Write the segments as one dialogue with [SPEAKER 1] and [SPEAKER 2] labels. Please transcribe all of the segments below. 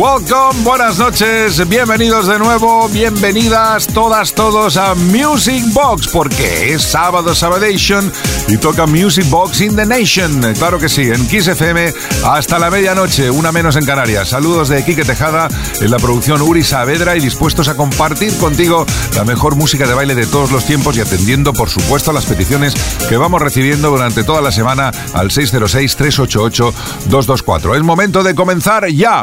[SPEAKER 1] Welcome, buenas noches, bienvenidos de nuevo, bienvenidas todas, todos a Music Box, porque es sábado, Sabadation, y toca Music Box in the Nation. Claro que sí, en Kiss FM hasta la medianoche, una menos en Canarias. Saludos de Quique Tejada, en la producción Uri Saavedra y dispuestos a compartir contigo la mejor música de baile de todos los tiempos y atendiendo, por supuesto, a las peticiones que vamos recibiendo durante toda la semana al 606-388-224. Es momento de comenzar ya.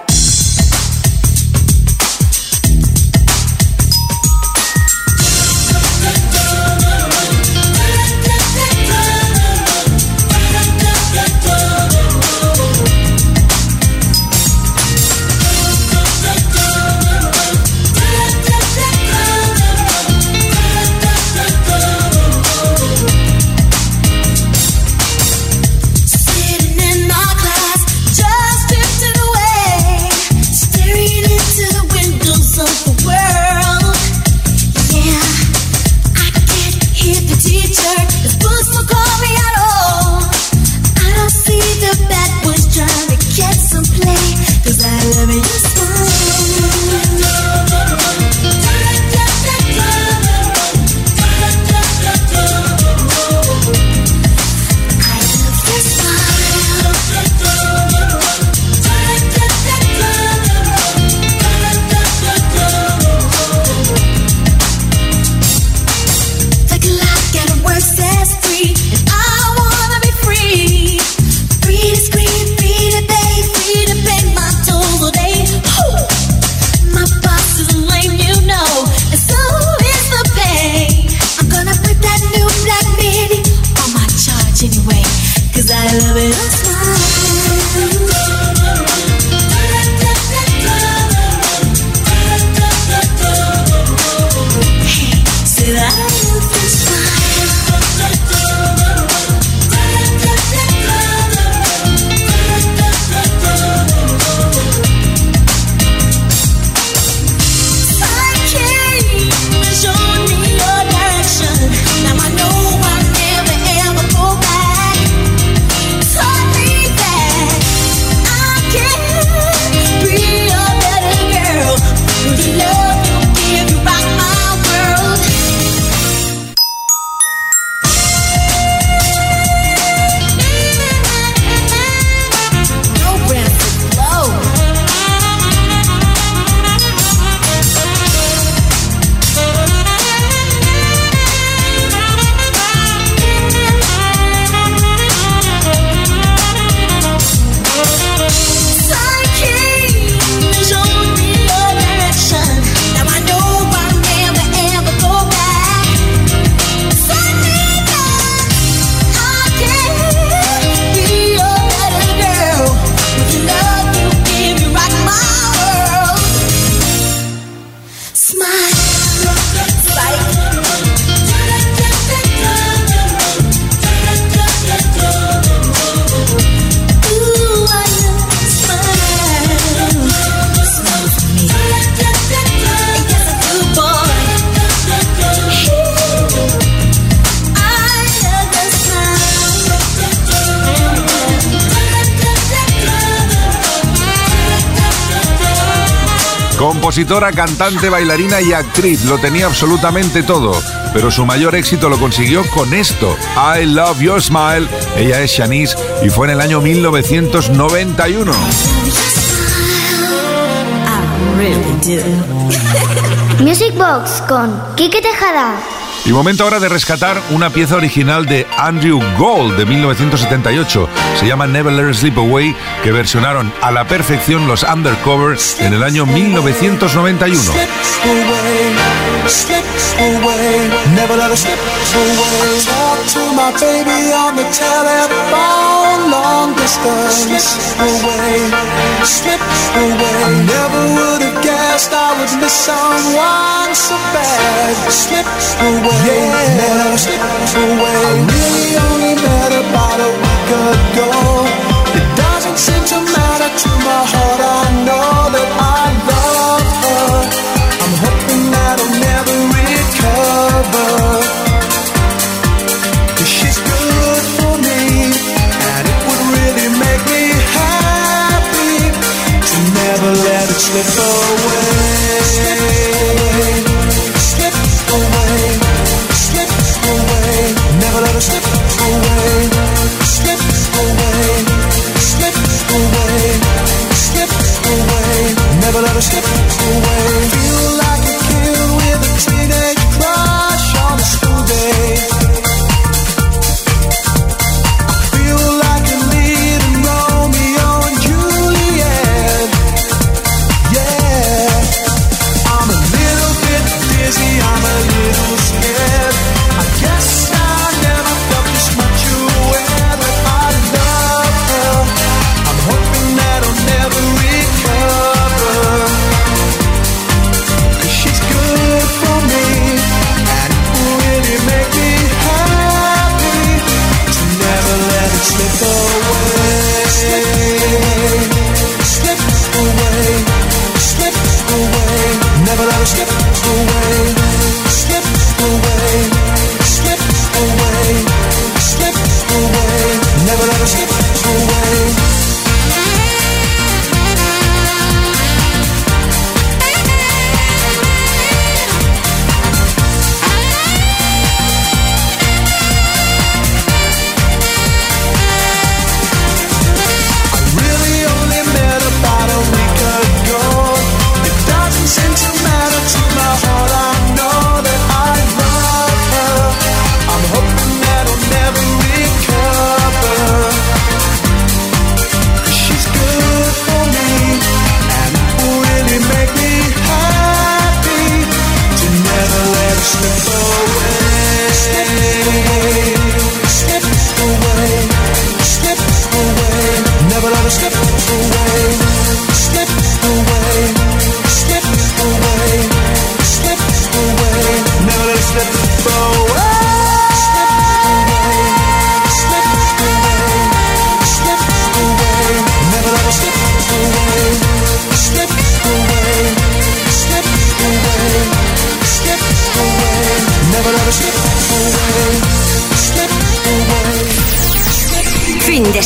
[SPEAKER 1] Compositora, cantante, bailarina y actriz. Lo tenía absolutamente todo. Pero su mayor éxito lo consiguió con esto, I Love Your Smile. Ella es Shanice y fue en el año 1991.
[SPEAKER 2] Music Box con Kike Tejada.
[SPEAKER 1] Y momento ahora de rescatar una pieza original de Andrew Gold de 1978. Se llama Never Let Sleep Away, que versionaron a la perfección los Undercover en el año 1991.
[SPEAKER 3] slip away. Never let us slip away. Talk to my baby on the telephone, long distance. Slip away, slip away. I never would have guessed I would miss someone so bad. Slip away, yeah. never let us slip away. I really only met about a week ago. It doesn't seem to matter to my heart, I know. let it slip away.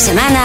[SPEAKER 4] Semana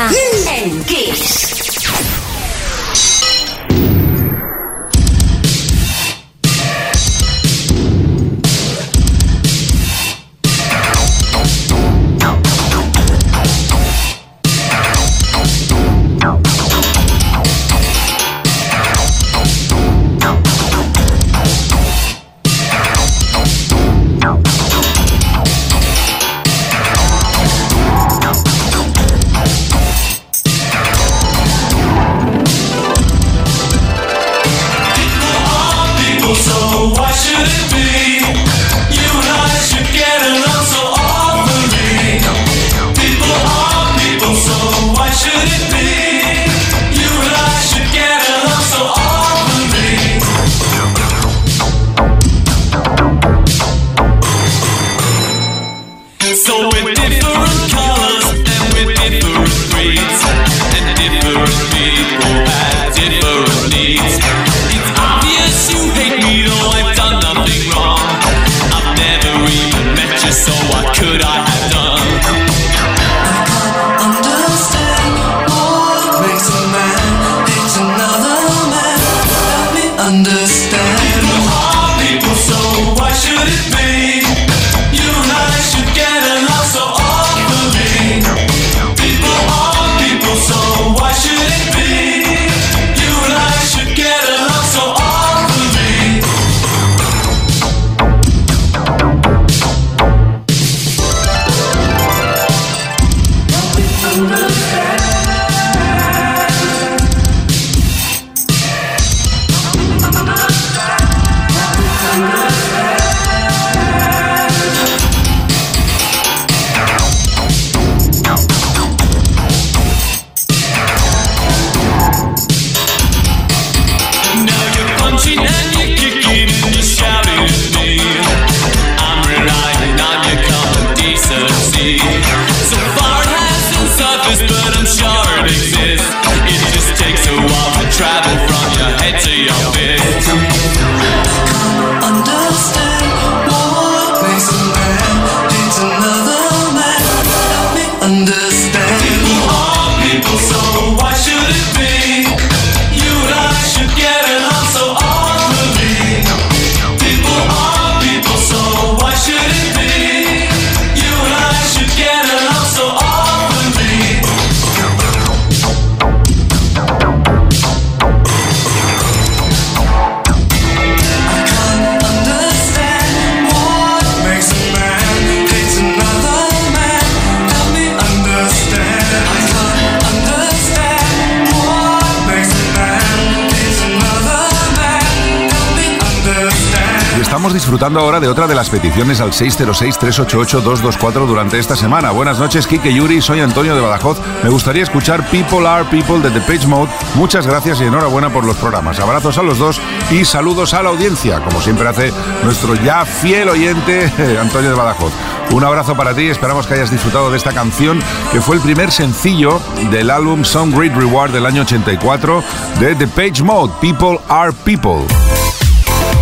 [SPEAKER 1] disfrutando ahora de otra de las peticiones al 606-388-224 durante esta semana. Buenas noches, Kike Yuri, soy Antonio de Badajoz. Me gustaría escuchar People Are People de The Page Mode. Muchas gracias y enhorabuena por los programas. Abrazos a los dos y saludos a la audiencia, como siempre hace nuestro ya fiel oyente Antonio de Badajoz. Un abrazo para ti, esperamos que hayas disfrutado de esta canción que fue el primer sencillo del álbum Song Great Reward del año 84 de The Page Mode, People Are People.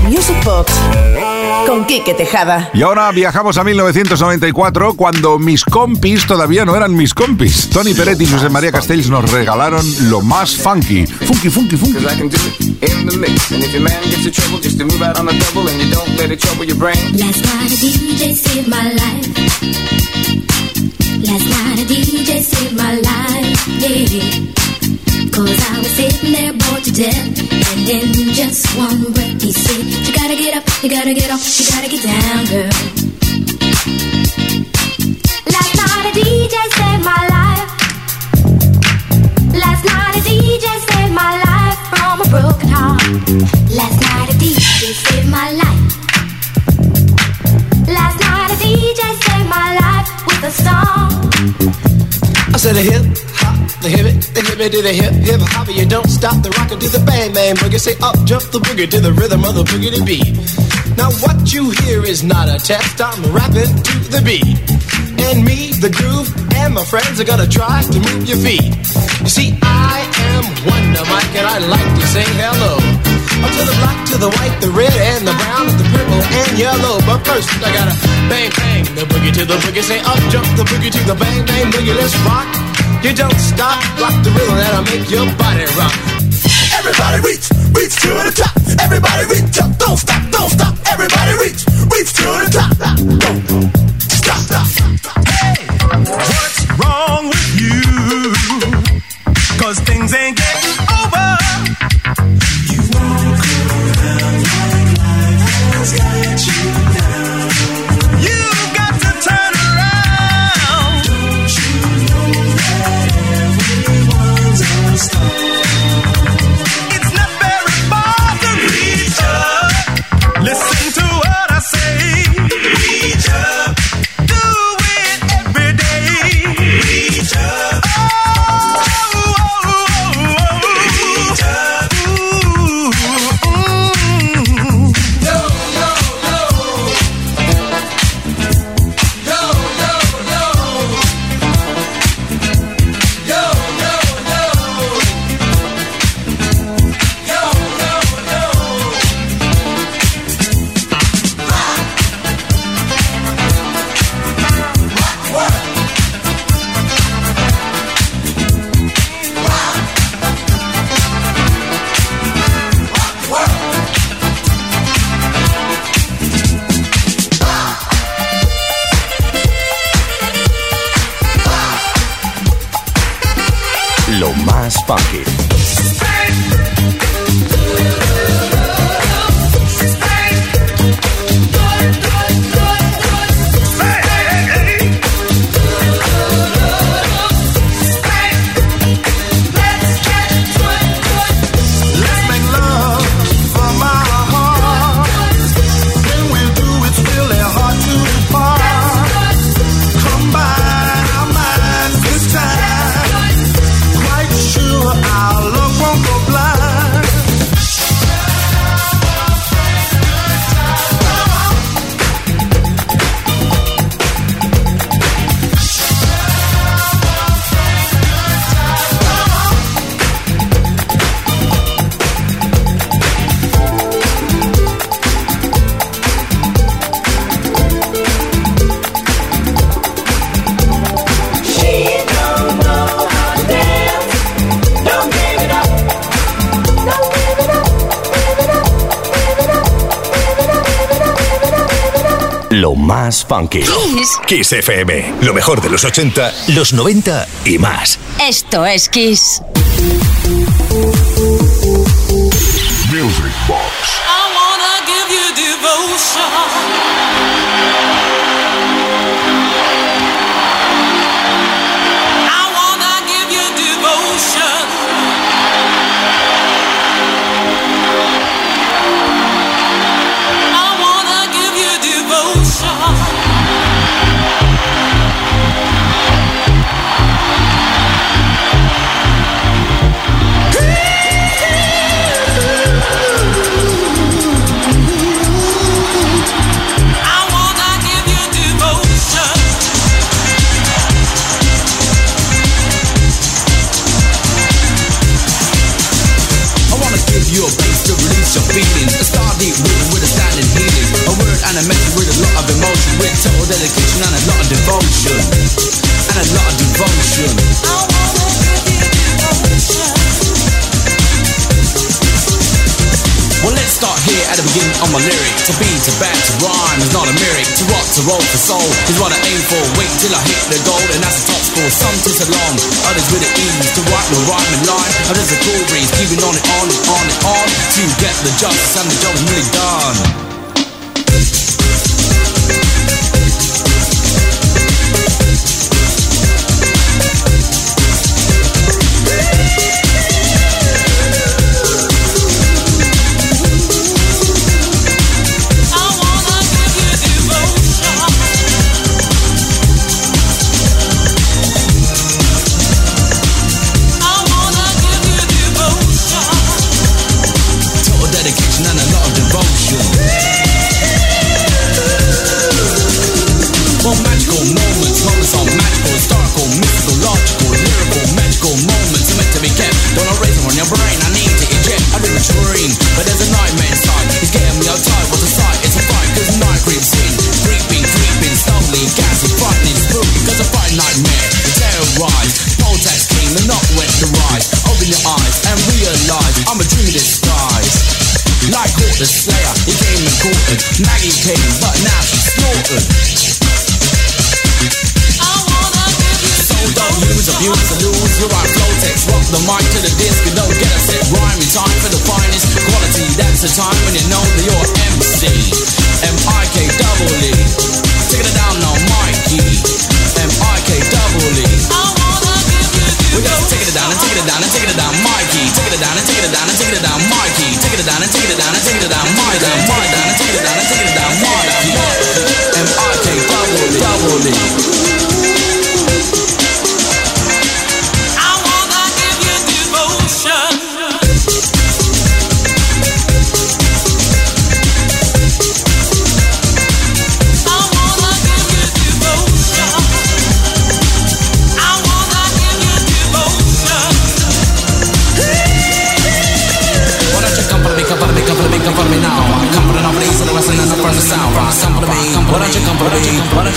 [SPEAKER 5] Music Box con Quique Tejada.
[SPEAKER 1] Y ahora viajamos a 1994 cuando mis compis todavía no eran mis compis. Tony Peretti y José María Castells nos regalaron lo más funky. Funky, funky, funky.
[SPEAKER 2] Last night a DJ saved my life. Last night a DJ saved my life. Yeah. Cause I was sitting there bored to death. And in just one breath, he said, You gotta get up, you gotta get off, you gotta get down, girl. Last night a DJ saved my life. Last night a DJ saved my life from a broken heart. Last night a DJ saved my life. Last night a DJ saved my life with a song.
[SPEAKER 6] I said a hip hop, the hip the hip it to the hip hip hop. You don't stop the rocker to the bang bang boogie. Say up jump the boogie to the rhythm of the boogie to beat. Now what you hear is not a test. I'm rapping to the beat, and me, the groove, and my friends are gonna try to move your feet. You see, I am Wonder Mike, and I like to say hello. Up to the black, to the white, the red, and the brown, the purple, and yellow. But first, I gotta bang bang the boogie to the boogie. Say up jump the boogie to the bang bang boogie. Let's rock. You don't stop, rock the rhythm that'll make your body rock. Everybody reach, reach to the top. Everybody reach up, don't stop, don't stop. Everybody reach, reach to the top.
[SPEAKER 7] Funky. Funky. Kiss FM. Lo mejor de los 80, los 90 y más.
[SPEAKER 8] Esto es Kiss.
[SPEAKER 9] Rock, to soul is what I aim for. Wait till I hit the goal, and that's the top score. Some tis along, others with the ease. To write the rhyme and line, others a cool breeze. Keeping on and on and on and on. To get the justice and the job is really done. And it. Maggie came, but now she's slaughtered. So don't use, abuse, or lose your right flow text. Rock the mic to the disc and don't get a set rhyme in time for the finest quality. That's the time when you know that you're MC. M-I-K double E. Take it down now, Mikey. M-I-K double E. We gotta take it down and take it down and take it down, Mikey. Take it down and take it down and take it down, Mikey. ചെയ്തതാണ് ചെയ്തതാണ് ചെയ്തതാണ് മോയതാണ് മോയതാണ് ചെയ്തതാണ്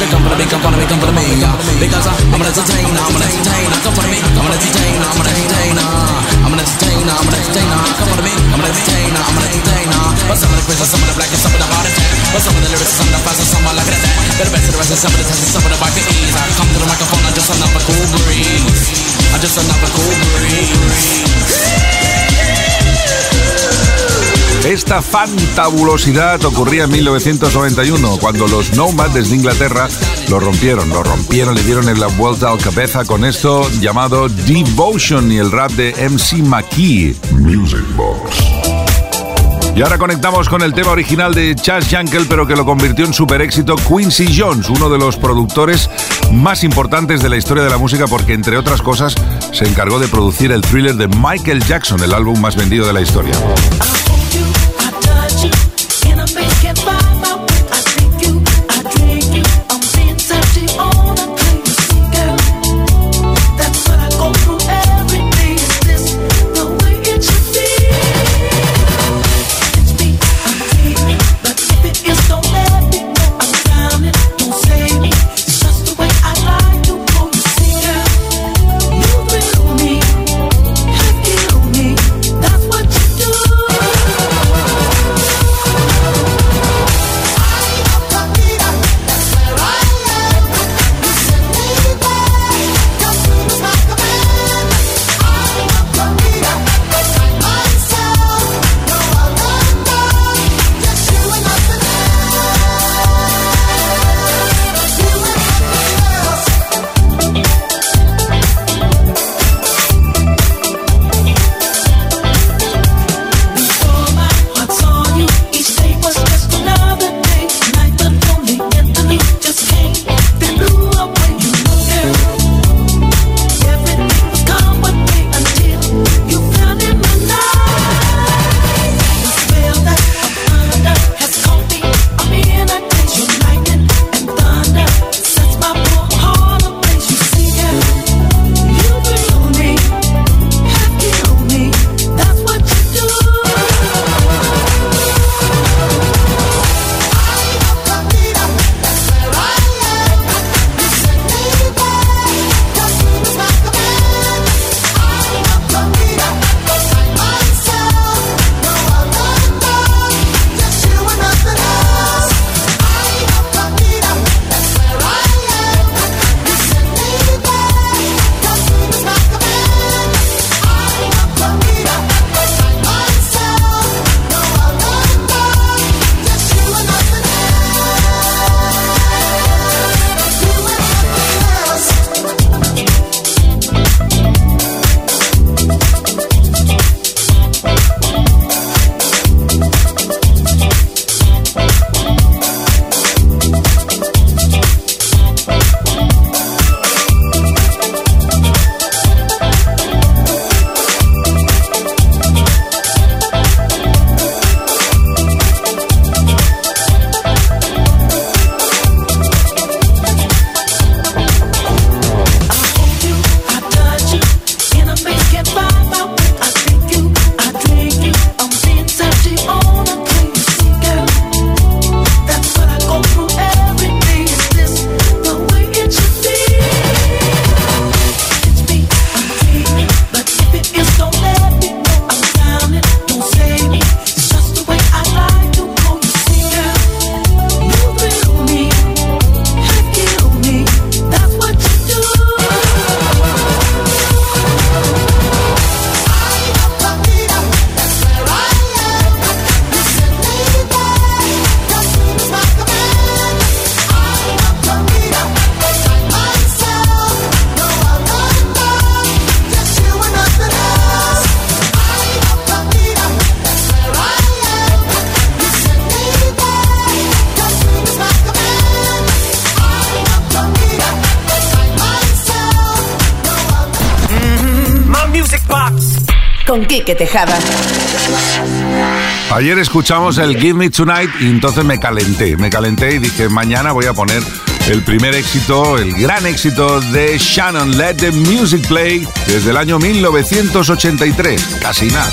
[SPEAKER 9] you come follow me, come follow me, come follow me? Because I'm an entertainer, I'm an entertainer. Come follow me, I'm an entertainer, I'm an entertainer. I'm an entertainer, I'm an entertainer. Come follow me, I'm an entertainer, I'm an entertainer. But some of the crazy, some of the black, some of the attack. But some of the lyrics, some of the fast, and some are like that. But the best of the rest, some of the test, and some of the back ease. I come to the microphone, I'm just another cool breeze. I'm just another cool breeze.
[SPEAKER 1] Esta fantabulosidad ocurría en 1991, cuando los Nomads desde Inglaterra lo rompieron, lo rompieron, le dieron en la vuelta al cabeza con esto llamado Devotion y el rap de MC McKee. Music Box. Y ahora conectamos con el tema original de Chas Jankel, pero que lo convirtió en super éxito Quincy Jones, uno de los productores más importantes de la historia de la música, porque entre otras cosas se encargó de producir el thriller de Michael Jackson, el álbum más vendido de la historia.
[SPEAKER 10] Ayer escuchamos el Give Me Tonight y entonces me calenté, me calenté y dije, mañana voy a poner el primer éxito, el gran éxito de Shannon Let the Music Play desde el año 1983, casi nada.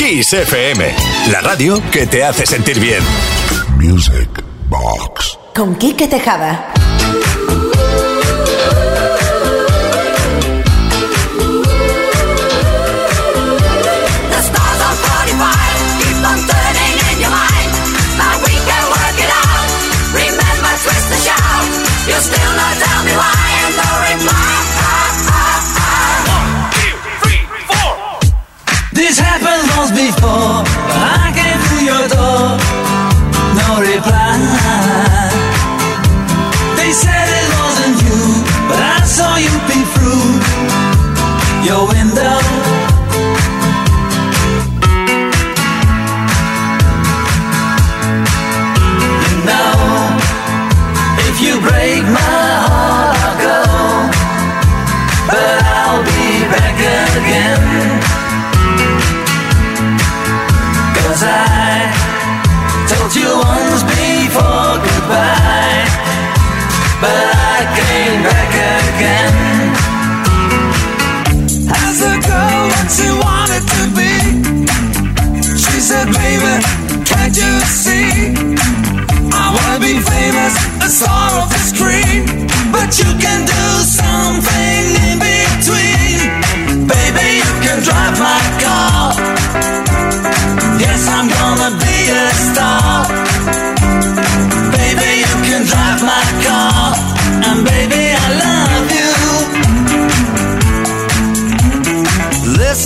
[SPEAKER 11] Kiss FM, la radio que te hace sentir bien.
[SPEAKER 10] Music Box.
[SPEAKER 5] Con Quique Tejada.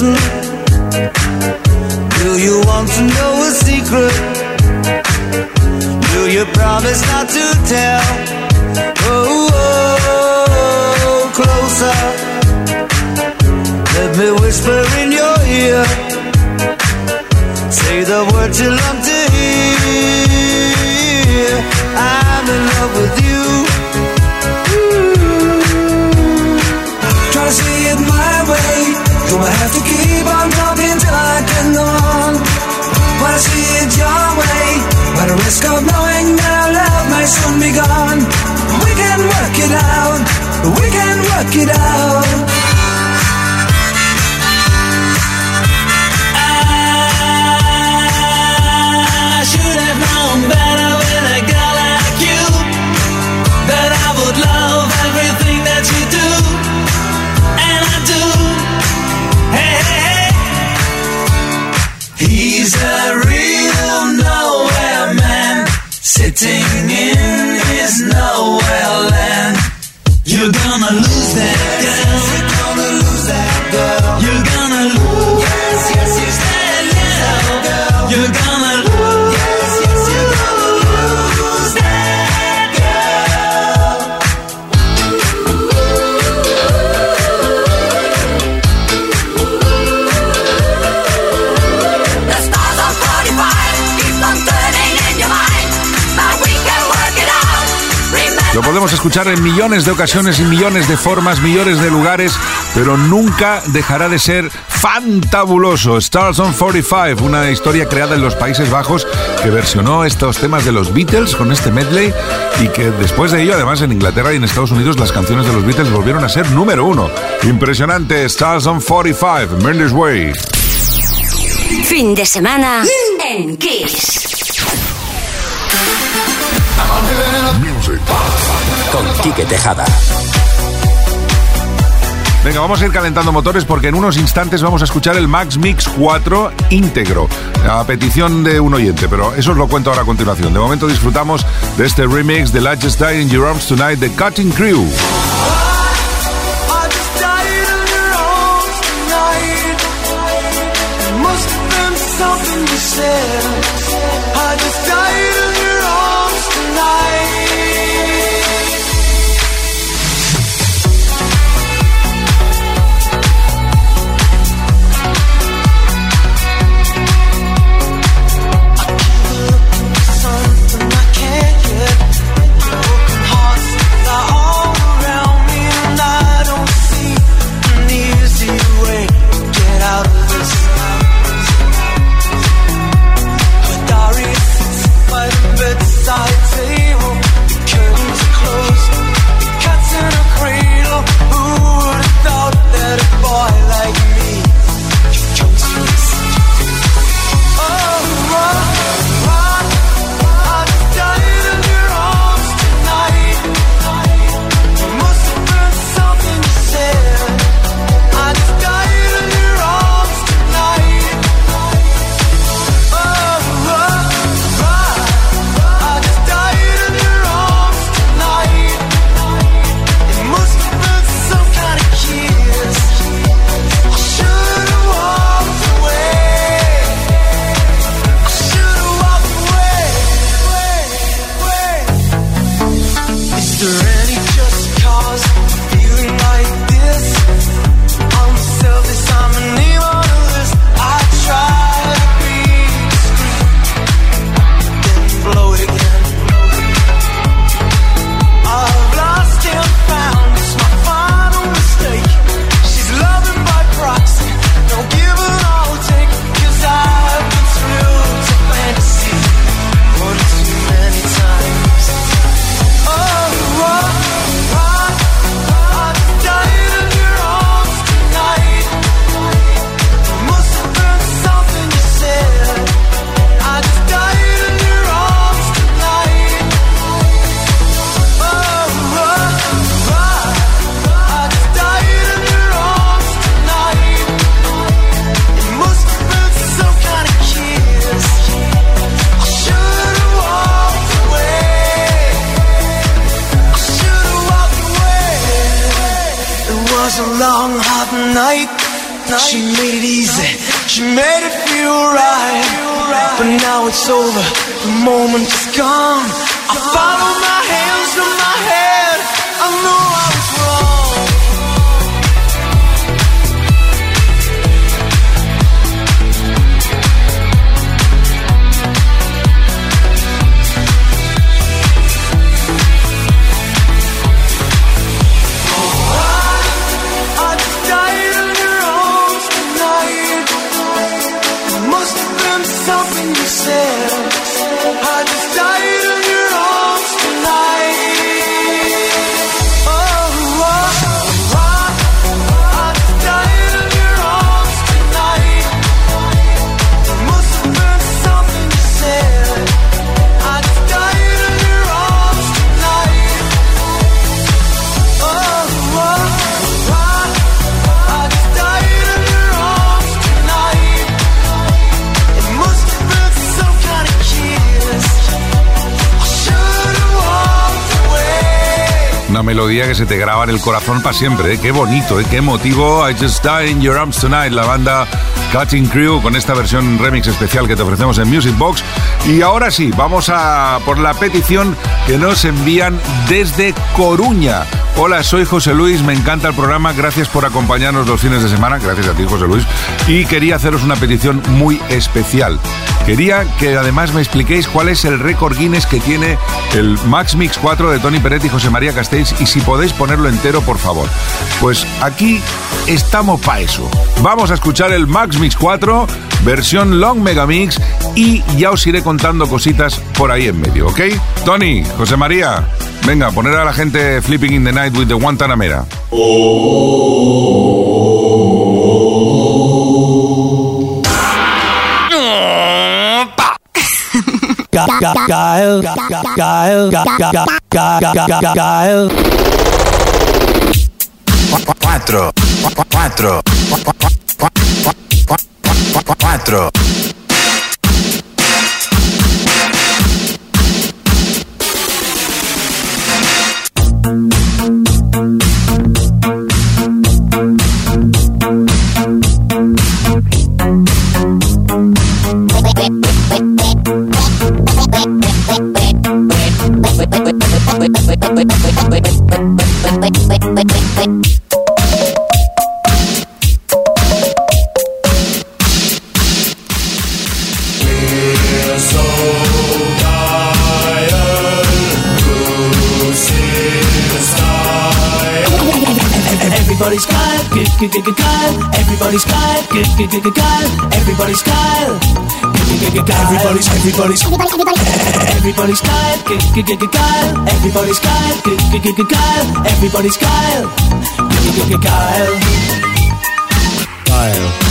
[SPEAKER 12] Listen, do you want to know a secret? Do you promise not to tell? Oh, oh, oh, closer. Let me whisper in your ear. Say the words you love to hear. I'm in love with you. Wanna see it your way. But the risk of knowing that our love may soon be gone. We can work it out. We can work it out.
[SPEAKER 1] Escuchar en millones de ocasiones y millones de formas, millones de lugares, pero nunca dejará de ser fantabuloso. Stars on 45, una historia creada en los Países Bajos que versionó estos temas de los Beatles con este medley y que después de ello, además en Inglaterra y en Estados Unidos, las canciones de los Beatles volvieron a ser número uno. Impresionante, Stars on 45, Mendes Way.
[SPEAKER 4] Fin de semana en Kiss.
[SPEAKER 7] Con Quique Tejada.
[SPEAKER 1] Venga, vamos a ir calentando motores porque en unos instantes vamos a escuchar el Max Mix 4 íntegro, a petición de un oyente, pero eso os lo cuento ahora a continuación. De momento disfrutamos de este remix de Let's Just Die in Your Arms Tonight de Cutting Crew. Se te graba en el corazón para siempre, ¿eh? Qué bonito, ¿eh? Qué emotivo. I Just Die in Your Arms Tonight, la banda Cutting Crew, con esta versión remix especial que te ofrecemos en Music Box. Y ahora sí, vamos a por la petición que nos envían desde Coruña. Hola, soy José Luis, me encanta el programa, gracias por acompañarnos los fines de semana, gracias a ti José Luis, y quería haceros una petición muy especial. Quería que además me expliquéis cuál es el récord Guinness que tiene el Max Mix 4 de Tony Peret y José María Castells y si podéis ponerlo entero, por favor. Pues aquí estamos para eso. Vamos a escuchar el Max Mix 4, versión Long Megamix y ya os iré contando cositas por ahí en medio, ¿ok? Tony, José María, venga, poner a la gente Flipping in the Night with the Guantanamera.
[SPEAKER 8] Gael, Geil, geil, geil,
[SPEAKER 13] Cuatro, cuatro, cuatro,
[SPEAKER 12] cuatro.
[SPEAKER 8] Everybody's everybody's everybody. Everybody's Kyle, Kyle. Everybody's Kyle, Kyle. Everybody's Kyle, Kyle. Kyle.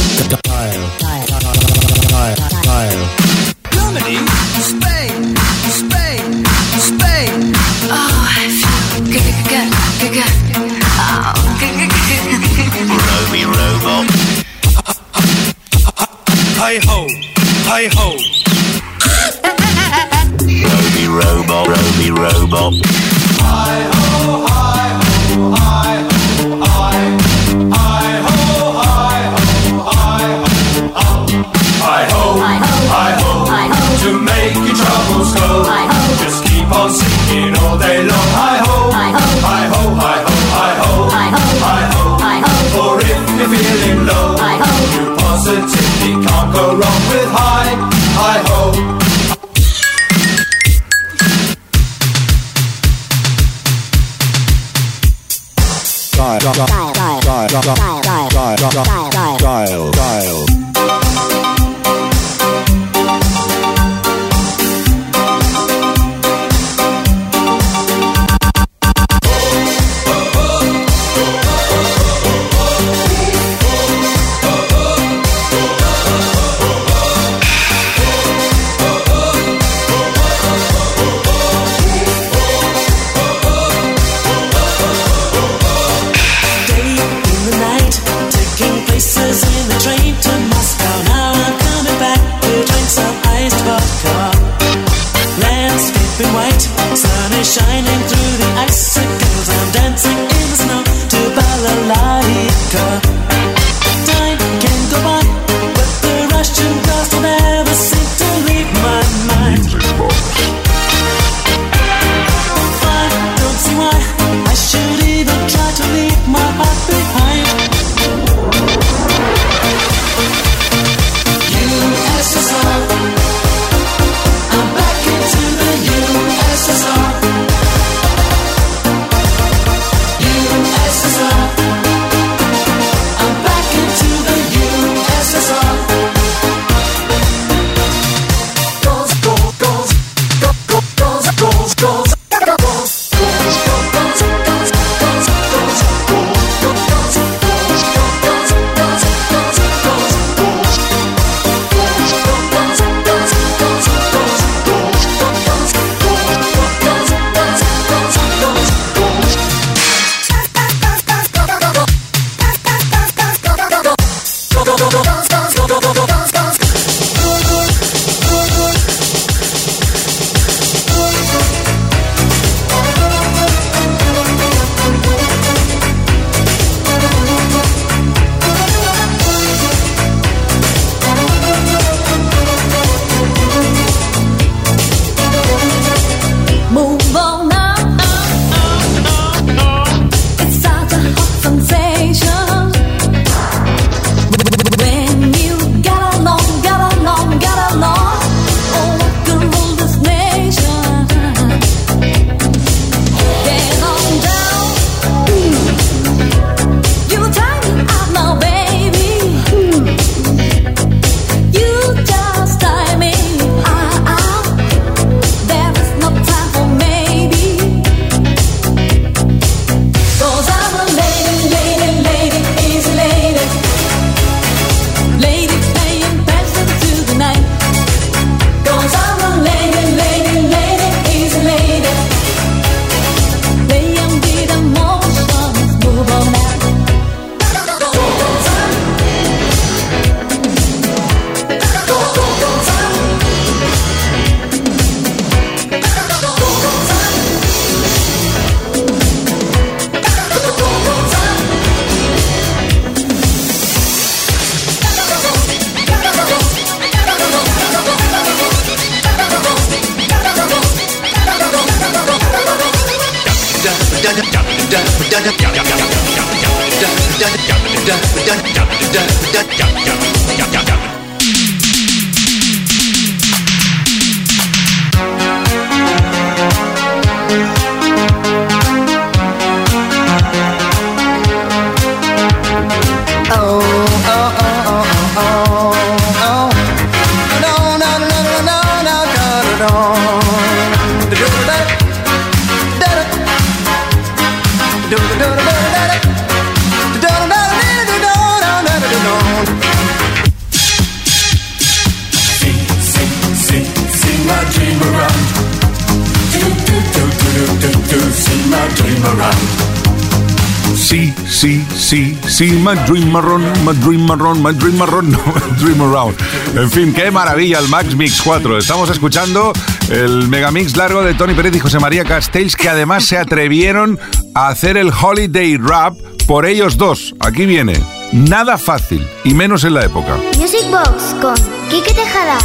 [SPEAKER 1] Dream marrón, my dream marrón, my dream marrón, no, my dream around. En fin, qué maravilla el Max Mix 4. Estamos escuchando el megamix largo de Tony Pérez y José María Castells, que además se atrevieron a hacer el Holiday Rap por ellos dos. Aquí viene. Nada fácil, y menos en la época.
[SPEAKER 14] Music Box con Kike Tejada.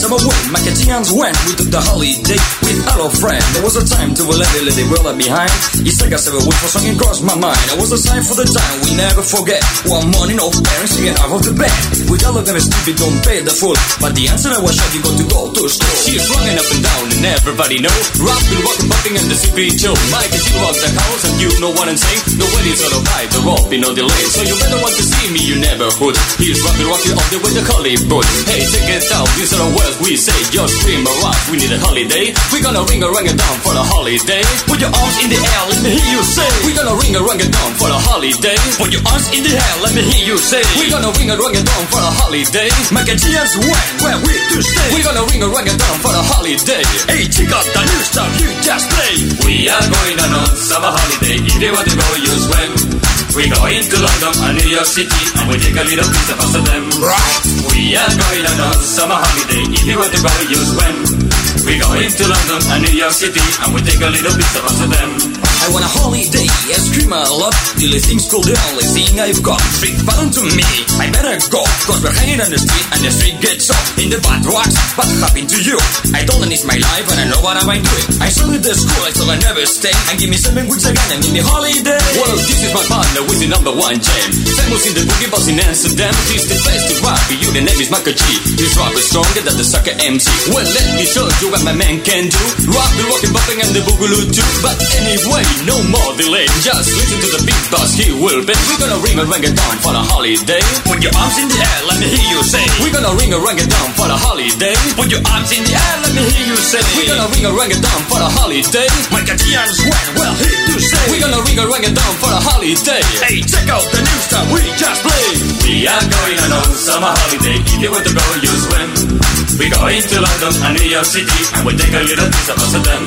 [SPEAKER 15] Summer win, Macatians went. We took the holiday with our friend. There was a time to let the world behind. It's like I said, a for something crossed my mind. It was a sign for the time we never forget. One morning, old parents singing out of the bed. All of them stupid, don't pay the fool. But the answer I was sure you got to go to school. She's running up and down and everybody know. Rockin', rockin', bumping and the secret chill. Mike she rock the house and you know what I'm saying. The wedding's all right, the rope, no delay. So you better want to see me, you never would. He's rockin', rockin' all the way to Hollywood. Hey, check it out, are the words we say. Scream a rock, we need a holiday. We're gonna ring a rang a down for the holiday. Put your arms in the air, let me hear you say. We're gonna ring a rang a down for the holiday. Put your arms in the air, let me hear you say. We're gonna ring a rang a down for the holiday. Make a chance when, where we to stay. We're gonna ring a rang a down for the holiday. Hey, check out the new stuff you just play. We are going on a summer holiday. If you want to go, you swim. We go into London and New York City and we take a little piece of us of them. Right. We are going on a summer holiday. If you want to go, you swim. We go into London and New York City and we take a little piece of us of them. I want a holiday, I scream a lot. Dilly things cool, the only thing I've got. Big fun to me, I better go. Cause we're hanging on the street and the street gets up in the bad rocks. What happened to you? I don't it's my life and I know what I'm I doing. I started the school, I thought I never stay. And give me seven weeks again and give me holiday. Well, this is my partner with the number one jam. Famous in the boogie boss in Amsterdam. He's the best but you the name is Michael G. His rap is stronger than the sucker MC. Well, let me show you what my man can do. Rock the rockin' bumping and the boogaloo too. But anyway, no more delay. Just listen to the big boss, he will bet. We're gonna ring a a down for the holiday. Put your arms in the air, let me hear you say. We're gonna ring a a down for the holiday. Put your arms in the air, let me hear you say. We're gonna ring a a down for the holiday. Michael G and Sweat, well, he to say. We're gonna ring a a down for the holiday. Hey, check out the new stuff we just played. We are going on a summer holiday. If you want to go, you swim. We go to London and New York City and we take a little piece of us of them.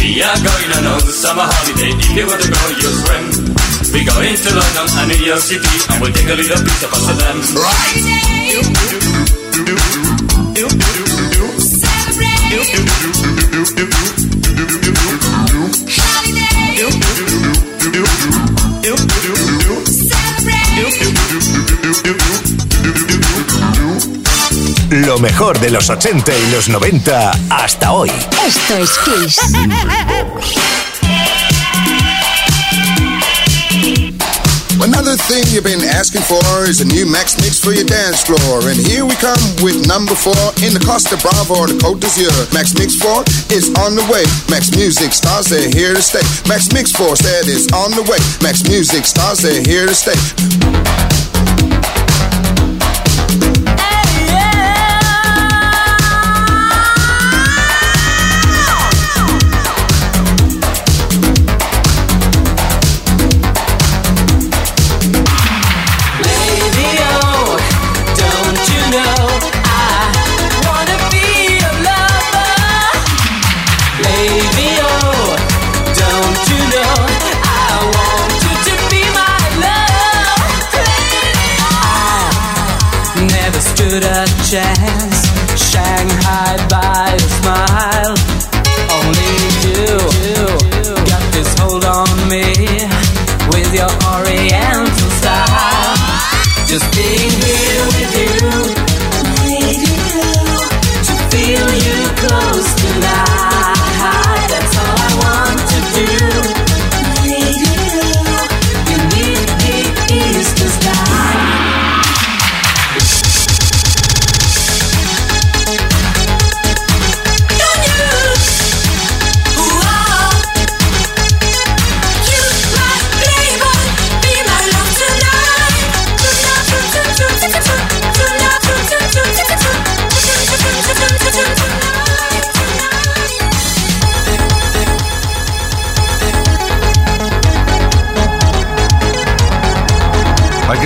[SPEAKER 15] We are going on a summer holiday. If you want to go, you swim. We go into London and New York City and we take a little piece of us them.
[SPEAKER 11] Lo mejor de los 80 y los 90 hasta hoy.
[SPEAKER 16] Esto es Kiss.
[SPEAKER 17] Another thing you've been asking for is a new Max Mix for your dance floor. And here we come with number four in the Costa Bravo, the Côte d'Azur. Max Mix 4 is on the way. Max Music stars, they're here to stay. Max Mix 4 said it's on the way. Max Music stars, they're here to stay.
[SPEAKER 18] just
[SPEAKER 1] be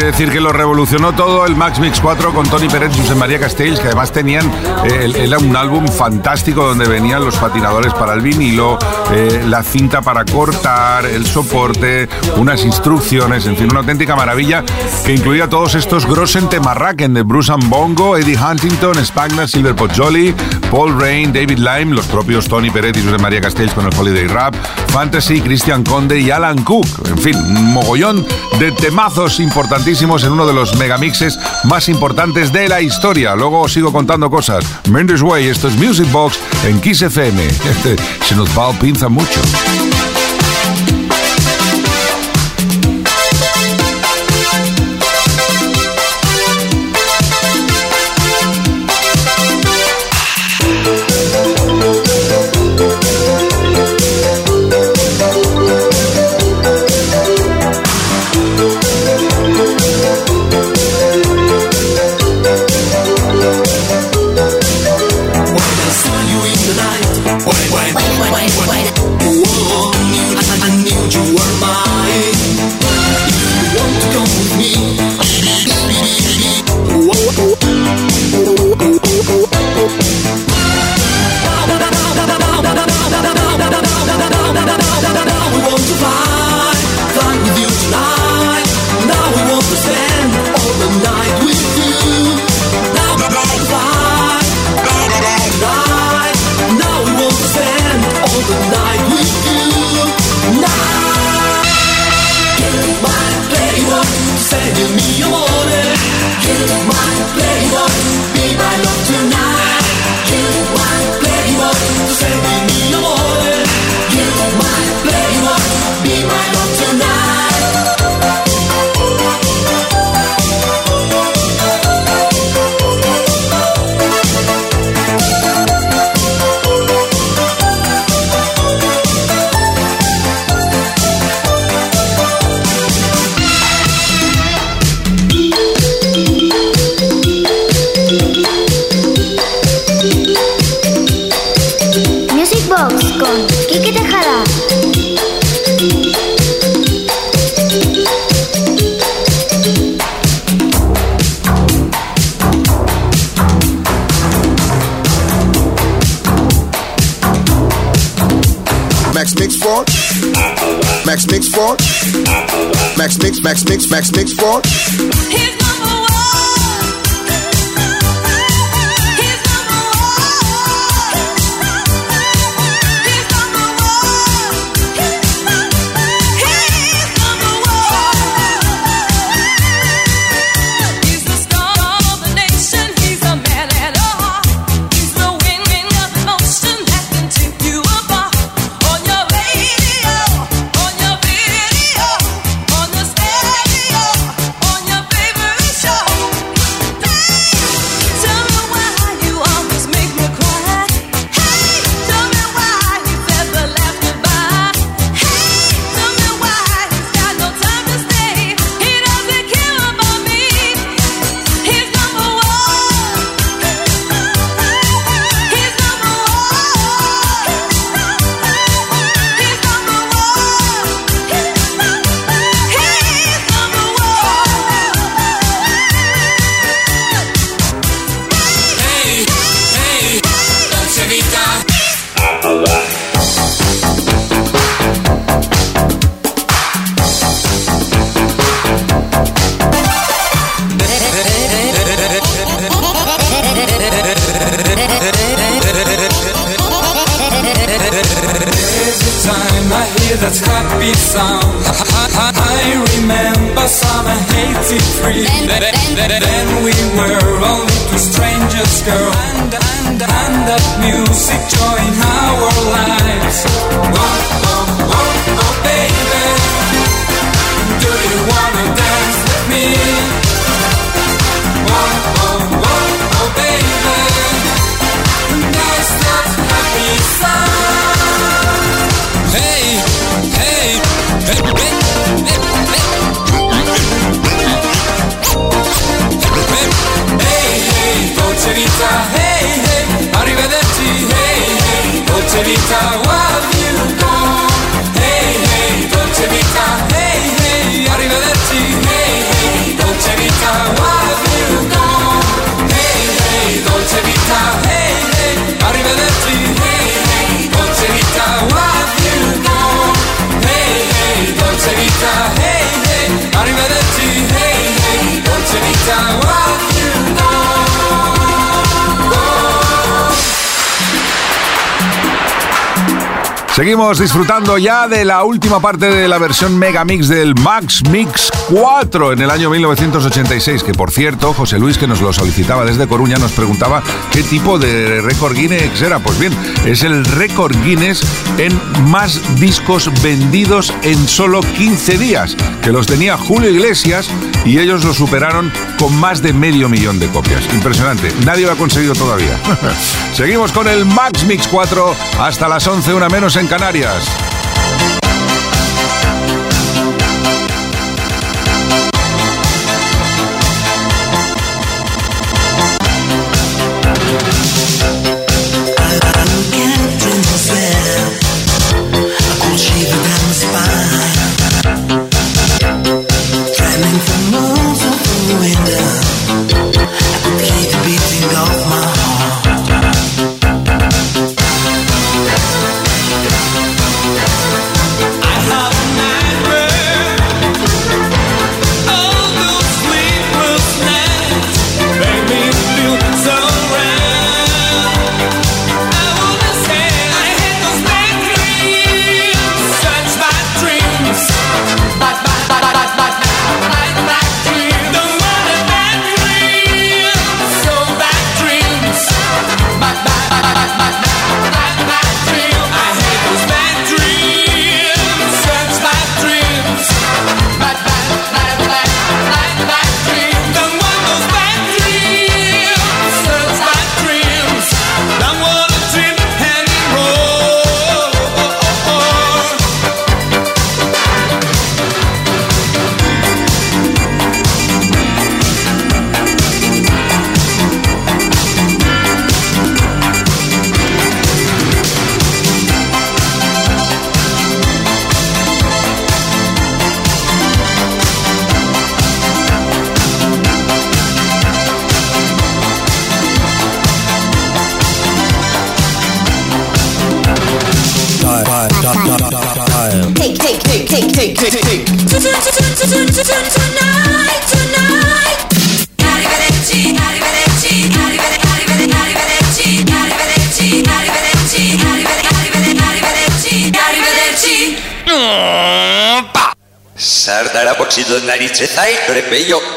[SPEAKER 1] decir que lo revolucionó todo el Max Mix 4 con Tony Pérez y José María Castells, que además tenían, eh, un álbum fantástico donde venían los patinadores para el vinilo, eh, la cinta para cortar, el soporte, unas instrucciones, en fin, una auténtica maravilla que incluía todos estos Grossen Temarraken de Bruce and Bongo, Eddie Huntington, Spagna, Silver Pozzoli, Paul Rain, David Lime, los propios Tony Pérez y José María Castells con el Holiday Rap, Fantasy, Christian Conde y Alan Cook. En fin, un mogollón de temazos importantísimos en uno de los megamixes más importantes de la historia. Luego os sigo contando cosas. Mendes Way, esto es Music Box en Kiss FM. Este se nos va pinza mucho. Seguimos disfrutando ya de la última parte de la versión Megamix del Max Mix 4 en el año 1986, que por cierto, José Luis, que nos lo solicitaba desde Coruña, nos preguntaba qué tipo de récord Guinness era. Pues bien, es el récord Guinness en más discos vendidos en solo 15 días, que los tenía Julio Iglesias y ellos lo superaron con más de medio millón de copias. Impresionante, nadie lo ha conseguido todavía. Seguimos con el Max Mix 4 hasta las 11, una menos en Canarias.
[SPEAKER 8] 近代，石油。